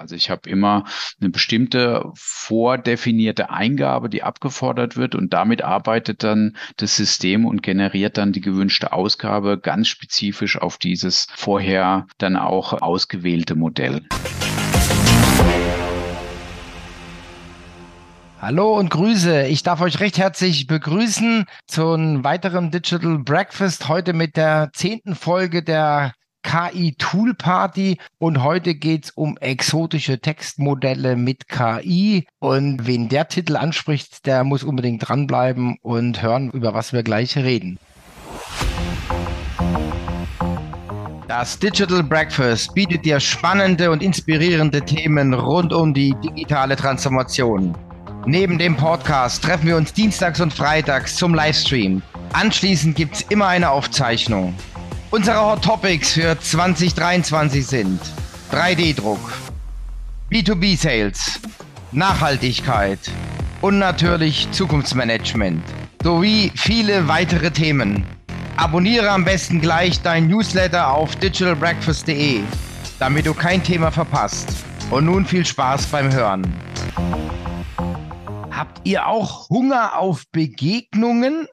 Also ich habe immer eine bestimmte vordefinierte Eingabe, die abgefordert wird und damit arbeitet dann das System und generiert dann die gewünschte Ausgabe ganz spezifisch auf dieses vorher dann auch ausgewählte Modell. Hallo und Grüße. Ich darf euch recht herzlich begrüßen zu einem weiteren Digital Breakfast. Heute mit der zehnten Folge der KI Tool Party und heute geht's um exotische Textmodelle mit KI und wen der Titel anspricht, der muss unbedingt dranbleiben und hören, über was wir gleich reden. Das Digital Breakfast bietet dir spannende und inspirierende Themen rund um die digitale Transformation. Neben dem Podcast treffen wir uns dienstags und freitags zum Livestream. Anschließend gibt's immer eine Aufzeichnung. Unsere Hot Topics für 2023 sind 3D-Druck, B2B-Sales, Nachhaltigkeit und natürlich Zukunftsmanagement sowie viele weitere Themen. Abonniere am besten gleich dein Newsletter auf digitalbreakfast.de, damit du kein Thema verpasst. Und nun viel Spaß beim Hören. Habt ihr auch Hunger auf Begegnungen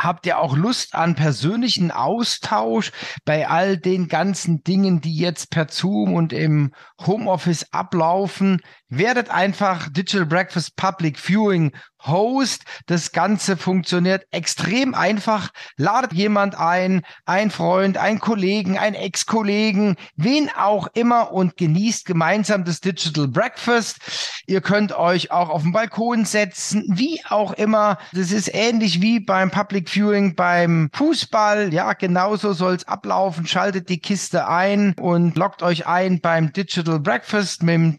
Habt ihr auch Lust an persönlichen Austausch bei all den ganzen Dingen, die jetzt per Zoom und im Homeoffice ablaufen? Werdet einfach Digital Breakfast Public Viewing Host. Das Ganze funktioniert extrem einfach. Ladet jemand ein, ein Freund, ein Kollegen, ein Ex-Kollegen, wen auch immer und genießt gemeinsam das Digital Breakfast. Ihr könnt euch auch auf den Balkon setzen, wie auch immer. Das ist ähnlich wie beim Public Viewing beim Fußball. Ja, genauso soll es ablaufen. Schaltet die Kiste ein und loggt euch ein beim Digital Breakfast mit dem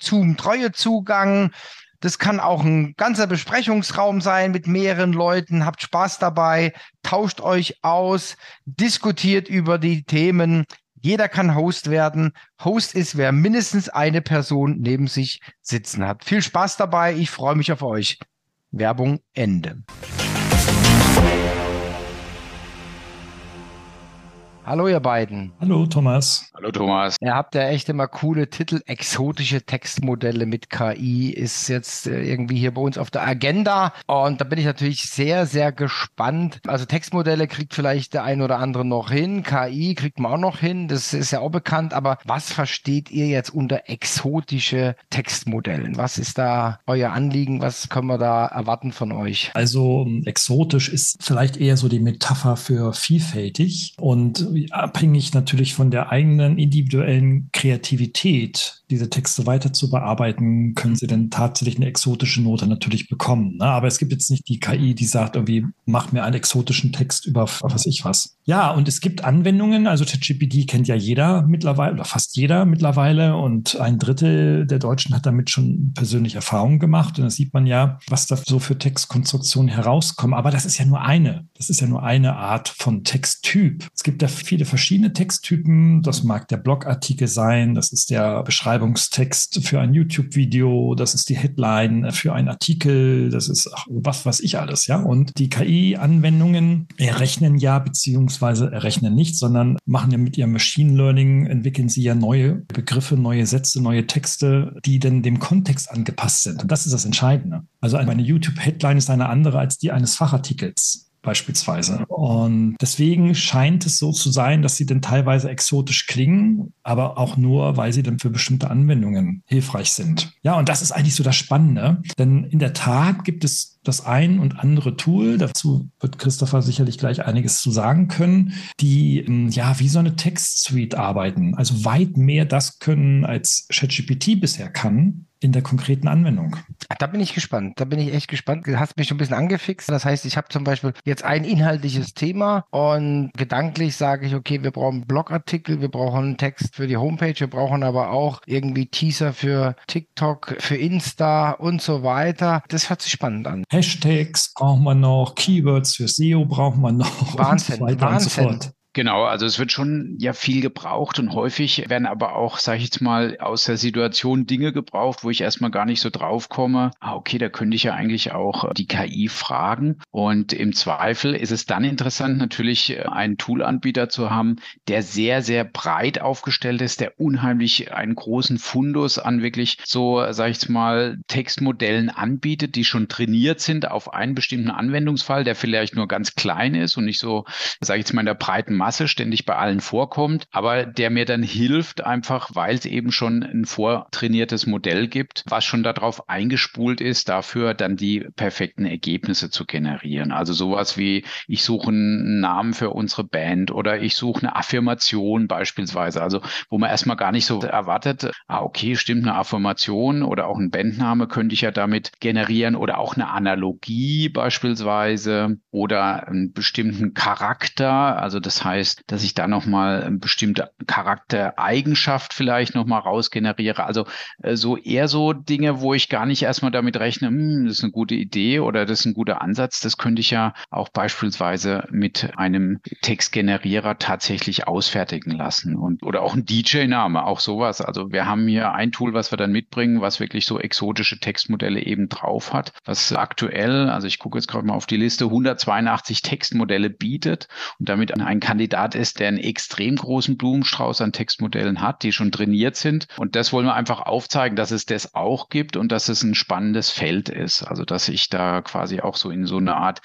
Zoom-Treue-Zugang. Das kann auch ein ganzer Besprechungsraum sein mit mehreren Leuten. Habt Spaß dabei, tauscht euch aus, diskutiert über die Themen. Jeder kann Host werden. Host ist, wer mindestens eine Person neben sich sitzen hat. Viel Spaß dabei. Ich freue mich auf euch. Werbung Ende. Hallo ihr beiden. Hallo Thomas. Hallo Thomas. Ihr habt ja echt immer coole Titel. Exotische Textmodelle mit KI ist jetzt äh, irgendwie hier bei uns auf der Agenda. Und da bin ich natürlich sehr, sehr gespannt. Also Textmodelle kriegt vielleicht der ein oder andere noch hin. KI kriegt man auch noch hin. Das ist ja auch bekannt. Aber was versteht ihr jetzt unter exotische Textmodellen? Was ist da euer Anliegen? Was können wir da erwarten von euch? Also exotisch ist vielleicht eher so die Metapher für vielfältig und abhängig natürlich von der eigenen individuellen Kreativität, diese Texte weiter zu bearbeiten, können sie dann tatsächlich eine exotische Note natürlich bekommen. Ne? Aber es gibt jetzt nicht die KI, die sagt irgendwie, mach mir einen exotischen Text über was ich was. Ja, und es gibt Anwendungen, also ChatGPT kennt ja jeder mittlerweile oder fast jeder mittlerweile und ein Drittel der Deutschen hat damit schon persönlich Erfahrungen gemacht und da sieht man ja, was da so für Textkonstruktionen herauskommen. Aber das ist ja nur eine, das ist ja nur eine Art von Texttyp. Es gibt ja viele verschiedene Texttypen. Das mag der Blogartikel sein, das ist der Beschreibungstext für ein YouTube-Video, das ist die Headline für einen Artikel, das ist ach, was weiß ich alles, ja. Und die KI-Anwendungen errechnen ja beziehungsweise errechnen nicht, sondern machen ja mit ihrem Machine Learning, entwickeln sie ja neue Begriffe, neue Sätze, neue Texte, die dann dem Kontext angepasst sind. Und das ist das Entscheidende. Also eine YouTube-Headline ist eine andere als die eines Fachartikels beispielsweise. Und deswegen scheint es so zu sein, dass sie dann teilweise exotisch klingen, aber auch nur, weil sie dann für bestimmte Anwendungen hilfreich sind. Ja, und das ist eigentlich so das Spannende, denn in der Tat gibt es das ein und andere Tool, dazu wird Christopher sicherlich gleich einiges zu sagen können, die ähm, ja wie so eine Textsuite arbeiten, also weit mehr das können, als ChatGPT bisher kann in der konkreten Anwendung. Da bin ich gespannt. Da bin ich echt gespannt. Du hast mich schon ein bisschen angefixt. Das heißt, ich habe zum Beispiel jetzt ein inhaltliches Thema und gedanklich sage ich, okay, wir brauchen Blogartikel, wir brauchen einen Text für die Homepage, wir brauchen aber auch irgendwie Teaser für TikTok, für Insta und so weiter. Das hört sich spannend an. Hashtags brauchen wir noch, Keywords für SEO brauchen wir noch. Wahnsinn, und so Wahnsinn. Genau, also es wird schon ja viel gebraucht und häufig werden aber auch, sage ich jetzt mal, aus der Situation Dinge gebraucht, wo ich erstmal gar nicht so drauf komme. Ah, okay, da könnte ich ja eigentlich auch die KI fragen. Und im Zweifel ist es dann interessant, natürlich einen Toolanbieter zu haben, der sehr, sehr breit aufgestellt ist, der unheimlich einen großen Fundus an wirklich so, sage ich jetzt mal, Textmodellen anbietet, die schon trainiert sind auf einen bestimmten Anwendungsfall, der vielleicht nur ganz klein ist und nicht so, sage ich jetzt mal, in der breiten Masse ständig bei allen vorkommt, aber der mir dann hilft, einfach weil es eben schon ein vortrainiertes Modell gibt, was schon darauf eingespult ist, dafür dann die perfekten Ergebnisse zu generieren. Also sowas wie, ich suche einen Namen für unsere Band oder ich suche eine Affirmation beispielsweise, also wo man erstmal gar nicht so erwartet, ah, okay, stimmt, eine Affirmation oder auch ein Bandname könnte ich ja damit generieren oder auch eine Analogie beispielsweise oder einen bestimmten Charakter, also das heißt, heißt, dass ich da nochmal eine bestimmte Charaktereigenschaft vielleicht nochmal rausgeneriere. Also äh, so eher so Dinge, wo ich gar nicht erstmal damit rechne, hm, das ist eine gute Idee oder das ist ein guter Ansatz. Das könnte ich ja auch beispielsweise mit einem Textgenerierer tatsächlich ausfertigen lassen. Und, oder auch ein DJ-Name, auch sowas. Also wir haben hier ein Tool, was wir dann mitbringen, was wirklich so exotische Textmodelle eben drauf hat, was aktuell, also ich gucke jetzt gerade mal auf die Liste, 182 Textmodelle bietet und damit ein Kandidat Kandidat ist, der einen extrem großen Blumenstrauß an Textmodellen hat, die schon trainiert sind. Und das wollen wir einfach aufzeigen, dass es das auch gibt und dass es ein spannendes Feld ist. Also dass ich da quasi auch so in so eine Art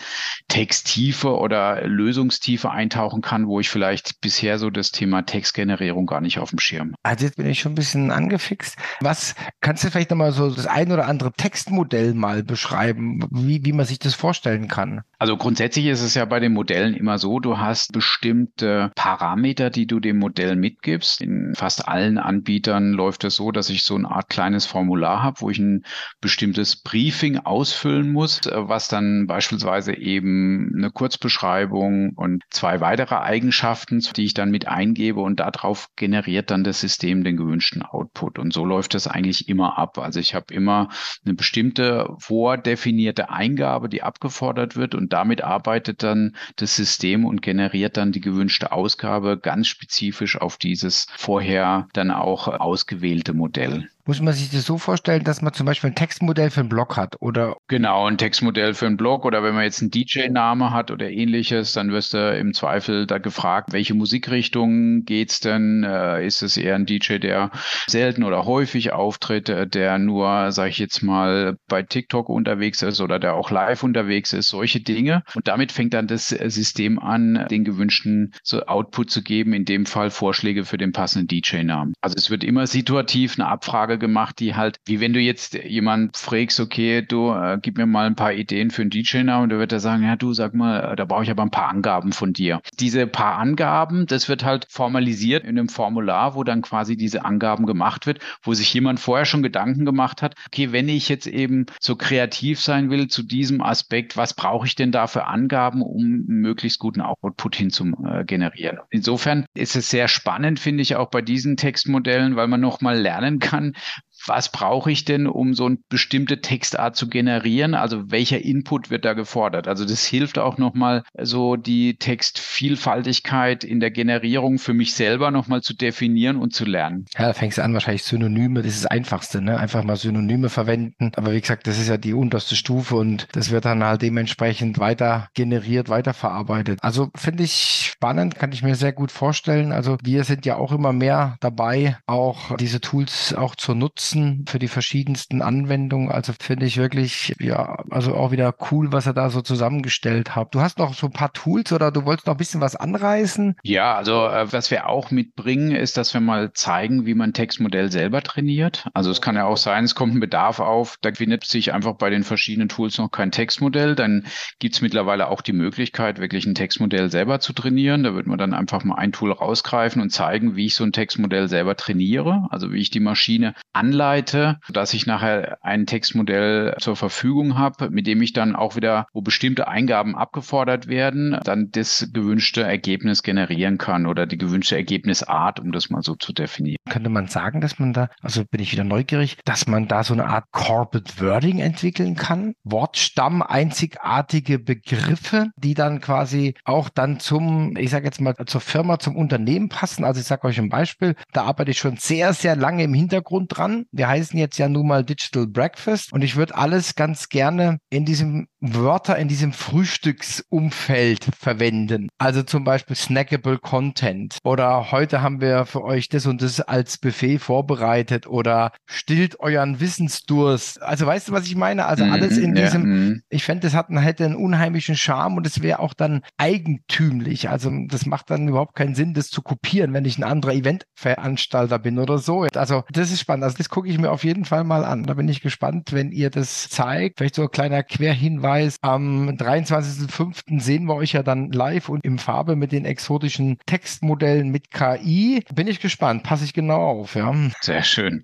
Texttiefe oder Lösungstiefe eintauchen kann, wo ich vielleicht bisher so das Thema Textgenerierung gar nicht auf dem Schirm. Also jetzt bin ich schon ein bisschen angefixt. Was kannst du vielleicht nochmal so das ein oder andere Textmodell mal beschreiben, wie, wie man sich das vorstellen kann? Also grundsätzlich ist es ja bei den Modellen immer so, du hast bestimmt bestimmte Parameter, die du dem Modell mitgibst. In fast allen Anbietern läuft es so, dass ich so eine Art kleines Formular habe, wo ich ein bestimmtes Briefing ausfüllen muss, was dann beispielsweise eben eine Kurzbeschreibung und zwei weitere Eigenschaften, die ich dann mit eingebe und darauf generiert dann das System den gewünschten Output. Und so läuft das eigentlich immer ab. Also ich habe immer eine bestimmte vordefinierte Eingabe, die abgefordert wird und damit arbeitet dann das System und generiert dann die gewünschte Ausgabe ganz spezifisch auf dieses vorher dann auch ausgewählte Modell. Muss man sich das so vorstellen, dass man zum Beispiel ein Textmodell für einen Blog hat oder? Genau, ein Textmodell für einen Blog oder wenn man jetzt einen DJ-Name hat oder ähnliches, dann wirst du im Zweifel da gefragt, welche Musikrichtung geht's denn? Äh, ist es eher ein DJ, der selten oder häufig auftritt, äh, der nur, sage ich jetzt mal, bei TikTok unterwegs ist oder der auch live unterwegs ist, solche Dinge. Und damit fängt dann das System an, den gewünschten Output zu geben, in dem Fall Vorschläge für den passenden DJ-Namen. Also es wird immer situativ eine Abfrage gemacht, die halt, wie wenn du jetzt jemand fragst, okay, du äh, gib mir mal ein paar Ideen für einen DJ-Namen, und der wird er sagen, ja, du sag mal, äh, da brauche ich aber ein paar Angaben von dir. Diese paar Angaben, das wird halt formalisiert in einem Formular, wo dann quasi diese Angaben gemacht wird, wo sich jemand vorher schon Gedanken gemacht hat, okay, wenn ich jetzt eben so kreativ sein will zu diesem Aspekt, was brauche ich denn da für Angaben, um möglichst guten Output hin zu äh, generieren? Insofern ist es sehr spannend, finde ich, auch bei diesen Textmodellen, weil man nochmal lernen kann, was brauche ich denn, um so eine bestimmte Textart zu generieren? Also welcher Input wird da gefordert? Also das hilft auch nochmal so die Textvielfaltigkeit in der Generierung für mich selber nochmal zu definieren und zu lernen. Ja, da fängst du an, wahrscheinlich Synonyme, das ist das Einfachste, ne? Einfach mal Synonyme verwenden. Aber wie gesagt, das ist ja die unterste Stufe und das wird dann halt dementsprechend weiter generiert, weiter verarbeitet. Also finde ich spannend, kann ich mir sehr gut vorstellen. Also wir sind ja auch immer mehr dabei, auch diese Tools auch zu nutzen nutzen für die verschiedensten Anwendungen. Also finde ich wirklich, ja, also auch wieder cool, was er da so zusammengestellt hat. Du hast noch so ein paar Tools oder du wolltest noch ein bisschen was anreißen? Ja, also äh, was wir auch mitbringen, ist, dass wir mal zeigen, wie man Textmodell selber trainiert. Also es kann ja auch sein, es kommt ein Bedarf auf, da findet sich einfach bei den verschiedenen Tools noch kein Textmodell. Dann gibt es mittlerweile auch die Möglichkeit, wirklich ein Textmodell selber zu trainieren. Da wird man dann einfach mal ein Tool rausgreifen und zeigen, wie ich so ein Textmodell selber trainiere, also wie ich die Maschine anleite anleite, dass ich nachher ein Textmodell zur Verfügung habe, mit dem ich dann auch wieder, wo bestimmte Eingaben abgefordert werden, dann das gewünschte Ergebnis generieren kann oder die gewünschte Ergebnisart, um das mal so zu definieren. Könnte man sagen, dass man da, also bin ich wieder neugierig, dass man da so eine Art Corporate Wording entwickeln kann? Wortstamm, einzigartige Begriffe, die dann quasi auch dann zum, ich sage jetzt mal, zur Firma, zum Unternehmen passen. Also ich sage euch ein Beispiel, da arbeite ich schon sehr, sehr lange im Hintergrund dran. Wir heißen jetzt ja nun mal Digital Breakfast und ich würde alles ganz gerne in diesem Wörter in diesem Frühstücksumfeld verwenden. Also zum Beispiel snackable Content oder heute haben wir für euch das und das als Buffet vorbereitet oder stillt euren Wissensdurst. Also weißt du, was ich meine? Also mhm, alles in diesem, mhm. ich fände, das hat, hätte einen unheimlichen Charme und es wäre auch dann eigentümlich. Also das macht dann überhaupt keinen Sinn, das zu kopieren, wenn ich ein anderer Eventveranstalter bin oder so. Also das ist spannend. Also das gucke ich mir auf jeden Fall mal an. Da bin ich gespannt, wenn ihr das zeigt. Vielleicht so ein kleiner Querhinweis Hinweis, am 23.05. sehen wir euch ja dann live und im Farbe mit den exotischen Textmodellen mit KI. Bin ich gespannt, passe ich genau auf, ja. Sehr schön.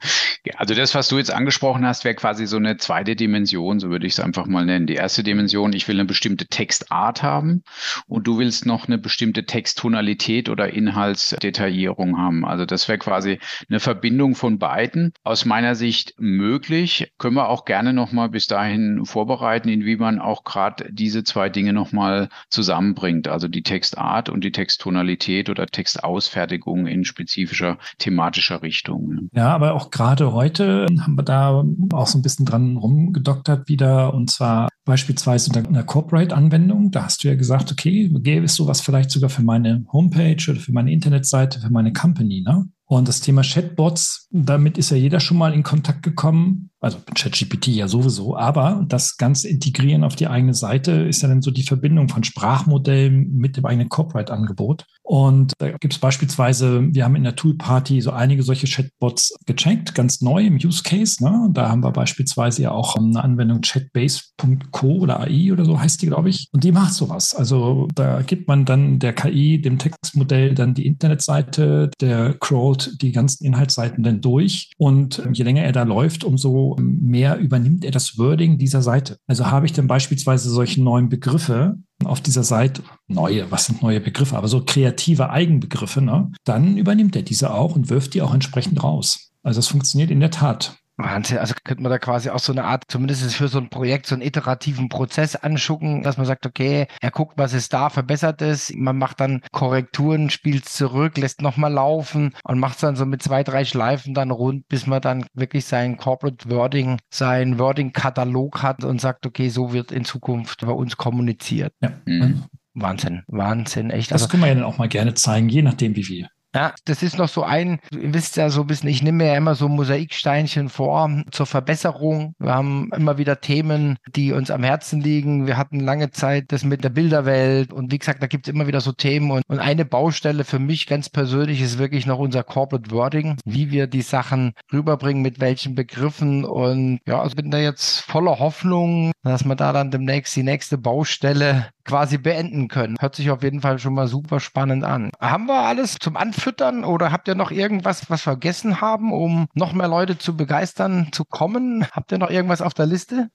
Also das, was du jetzt angesprochen hast, wäre quasi so eine zweite Dimension, so würde ich es einfach mal nennen. Die erste Dimension, ich will eine bestimmte Textart haben und du willst noch eine bestimmte Texttonalität oder Inhaltsdetaillierung haben. Also das wäre quasi eine Verbindung von beiden. Aus meiner Sicht möglich. Können wir auch gerne nochmal bis dahin vorbereiten, inwieweit man auch gerade diese zwei Dinge nochmal zusammenbringt, also die Textart und die Texttonalität oder Textausfertigung in spezifischer thematischer Richtung. Ja, aber auch gerade heute haben wir da auch so ein bisschen dran rumgedoktert wieder und zwar beispielsweise unter einer Corporate-Anwendung. Da hast du ja gesagt, okay, gäbe es sowas vielleicht sogar für meine Homepage oder für meine Internetseite, für meine Company, ne? Und das Thema Chatbots, damit ist ja jeder schon mal in Kontakt gekommen also ChatGPT ja sowieso, aber das Ganze integrieren auf die eigene Seite ist ja dann so die Verbindung von Sprachmodellen mit dem eigenen Corporate-Angebot. Und da gibt es beispielsweise, wir haben in der Toolparty so einige solche Chatbots gecheckt, ganz neu im Use Case. Ne? Da haben wir beispielsweise ja auch eine Anwendung chatbase.co oder AI oder so heißt die, glaube ich. Und die macht sowas. Also da gibt man dann der KI, dem Textmodell, dann die Internetseite, der crawlt die ganzen Inhaltsseiten dann durch. Und je länger er da läuft, umso mehr übernimmt er das Wording dieser Seite. Also habe ich dann beispielsweise solche neuen Begriffe auf dieser Seite, neue, was sind neue Begriffe, aber so kreative Eigenbegriffe, ne? dann übernimmt er diese auch und wirft die auch entsprechend raus. Also es funktioniert in der Tat. Wahnsinn, also könnte man da quasi auch so eine Art, zumindest für so ein Projekt, so einen iterativen Prozess anschucken, dass man sagt, okay, er guckt, was ist da, verbessert es, man macht dann Korrekturen, spielt zurück, lässt nochmal laufen und macht es dann so mit zwei, drei Schleifen dann rund, bis man dann wirklich sein Corporate Wording, sein Wording-Katalog hat und sagt, okay, so wird in Zukunft bei uns kommuniziert. Ja. Mhm. Wahnsinn, Wahnsinn, echt. Das also, können wir ja dann auch mal gerne zeigen, je nachdem wie viel. Ja, das ist noch so ein, ihr wisst ja so ein bisschen, ich nehme mir ja immer so Mosaiksteinchen vor zur Verbesserung. Wir haben immer wieder Themen, die uns am Herzen liegen. Wir hatten lange Zeit das mit der Bilderwelt und wie gesagt, da gibt es immer wieder so Themen und, und eine Baustelle für mich ganz persönlich ist wirklich noch unser Corporate Wording, wie wir die Sachen rüberbringen, mit welchen Begriffen und ja, also bin da jetzt voller Hoffnung, dass wir da dann demnächst die nächste Baustelle quasi beenden können. Hört sich auf jeden Fall schon mal super spannend an. Haben wir alles zum Anfüttern oder habt ihr noch irgendwas, was vergessen haben, um noch mehr Leute zu begeistern, zu kommen? Habt ihr noch irgendwas auf der Liste?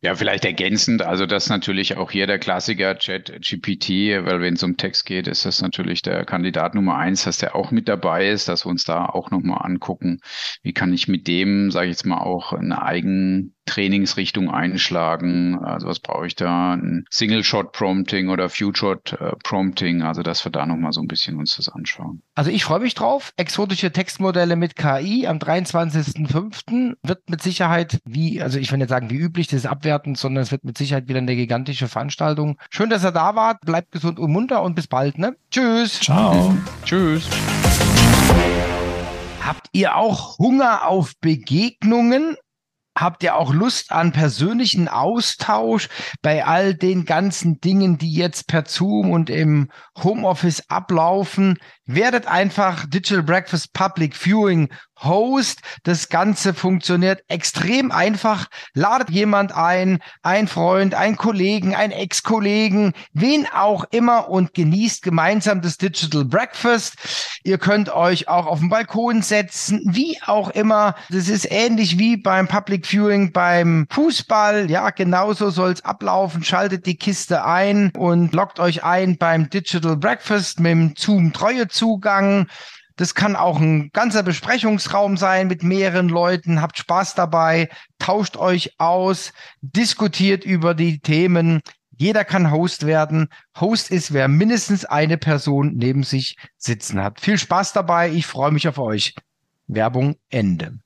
Ja, vielleicht ergänzend, also das natürlich auch hier der Klassiker Chat GPT, weil wenn es um Text geht, ist das natürlich der Kandidat Nummer eins, dass der auch mit dabei ist, dass wir uns da auch nochmal angucken, wie kann ich mit dem, sage ich jetzt mal, auch eine eigen Trainingsrichtung einschlagen. Also was brauche ich da? Ein Single-Shot-Prompting oder Few-Shot-Prompting. Also dass wir da nochmal so ein bisschen uns das anschauen. Also ich freue mich drauf. Exotische Textmodelle mit KI am 23.05. wird mit Sicherheit wie, also ich will nicht sagen wie üblich, das ist abwertend, sondern es wird mit Sicherheit wieder eine gigantische Veranstaltung. Schön, dass ihr da wart. Bleibt gesund und munter und bis bald. Ne? Tschüss. Ciao. Tschüss. Habt ihr auch Hunger auf Begegnungen? Habt ihr auch Lust an persönlichen Austausch bei all den ganzen Dingen, die jetzt per Zoom und im Homeoffice ablaufen? Werdet einfach Digital Breakfast Public Viewing Host. Das Ganze funktioniert extrem einfach. Ladet jemand ein, ein Freund, ein Kollegen, ein Ex-Kollegen, wen auch immer und genießt gemeinsam das Digital Breakfast. Ihr könnt euch auch auf den Balkon setzen, wie auch immer. Das ist ähnlich wie beim Public Viewing beim Fußball. Ja, genauso soll es ablaufen. Schaltet die Kiste ein und loggt euch ein beim Digital Breakfast mit dem Zoom-Treue-Zugang. Das kann auch ein ganzer Besprechungsraum sein mit mehreren Leuten. Habt Spaß dabei, tauscht euch aus, diskutiert über die Themen. Jeder kann Host werden. Host ist, wer mindestens eine Person neben sich sitzen hat. Viel Spaß dabei. Ich freue mich auf euch. Werbung Ende.